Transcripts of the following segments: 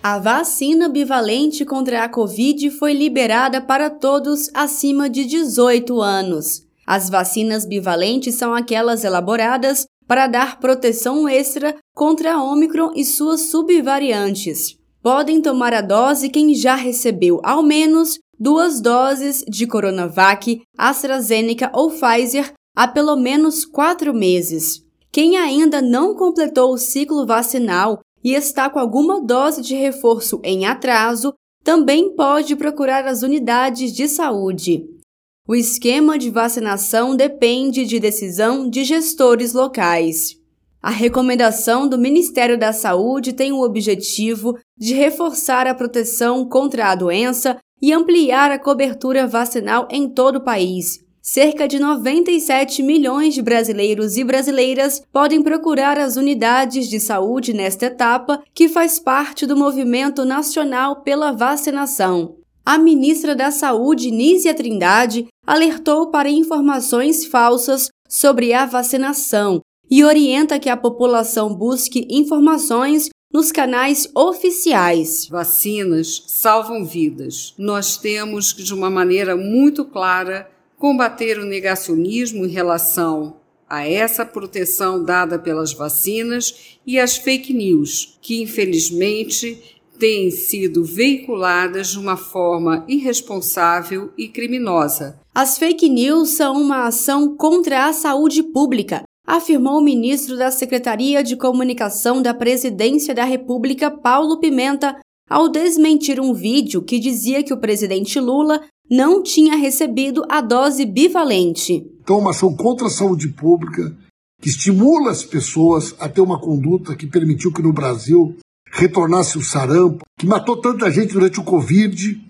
A vacina bivalente contra a Covid foi liberada para todos acima de 18 anos. As vacinas bivalentes são aquelas elaboradas para dar proteção extra contra a Omicron e suas subvariantes. Podem tomar a dose quem já recebeu ao menos duas doses de Coronavac, AstraZeneca ou Pfizer há pelo menos quatro meses. Quem ainda não completou o ciclo vacinal e está com alguma dose de reforço em atraso também pode procurar as unidades de saúde. O esquema de vacinação depende de decisão de gestores locais. A recomendação do Ministério da Saúde tem o objetivo de reforçar a proteção contra a doença e ampliar a cobertura vacinal em todo o país. Cerca de 97 milhões de brasileiros e brasileiras podem procurar as unidades de saúde nesta etapa, que faz parte do movimento nacional pela vacinação a ministra da Saúde, Nízia Trindade, alertou para informações falsas sobre a vacinação e orienta que a população busque informações nos canais oficiais. Vacinas salvam vidas. Nós temos que, de uma maneira muito clara, combater o negacionismo em relação a essa proteção dada pelas vacinas e as fake news, que infelizmente têm sido veiculadas de uma forma irresponsável e criminosa. As fake news são uma ação contra a saúde pública, afirmou o ministro da Secretaria de Comunicação da Presidência da República, Paulo Pimenta, ao desmentir um vídeo que dizia que o presidente Lula não tinha recebido a dose bivalente. Então, uma ação contra a saúde pública que estimula as pessoas a ter uma conduta que permitiu que no Brasil retornasse o sarampo, que matou tanta gente durante o Covid.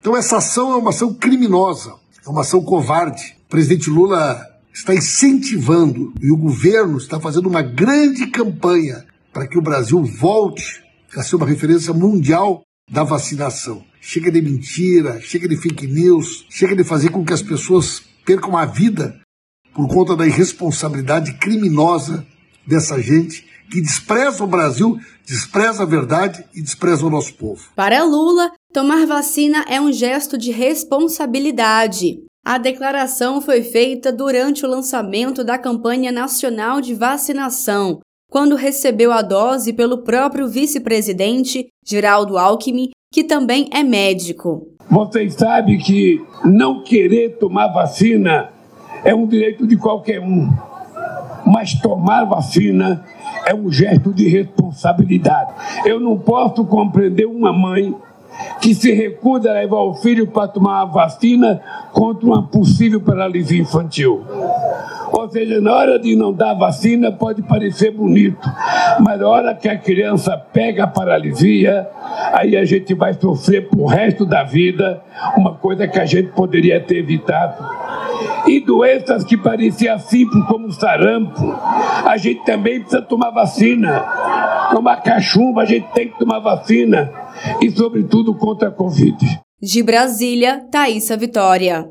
Então, essa ação é uma ação criminosa, é uma ação covarde. O presidente Lula está incentivando e o governo está fazendo uma grande campanha para que o Brasil volte a ser uma referência mundial da vacinação. Chega de mentira, chega de fake news, chega de fazer com que as pessoas percam a vida por conta da irresponsabilidade criminosa dessa gente que despreza o Brasil, despreza a verdade e despreza o nosso povo. Para Lula, tomar vacina é um gesto de responsabilidade. A declaração foi feita durante o lançamento da campanha nacional de vacinação, quando recebeu a dose pelo próprio vice-presidente, Geraldo Alckmin, que também é médico. Vocês sabem que não querer tomar vacina é um direito de qualquer um, mas tomar vacina é um gesto de responsabilidade. Eu não posso compreender uma mãe que se recusa a levar o filho para tomar a vacina contra uma possível paralisia infantil. Ou seja, na hora de não dar vacina pode parecer bonito, mas na hora que a criança pega a paralisia, aí a gente vai sofrer pro resto da vida uma coisa que a gente poderia ter evitado. E doenças que pareciam simples como sarampo, a gente também precisa tomar vacina. Tomar cachumba, a gente tem que tomar vacina. E, sobretudo, contra a Covid. De Brasília, Thaisa Vitória.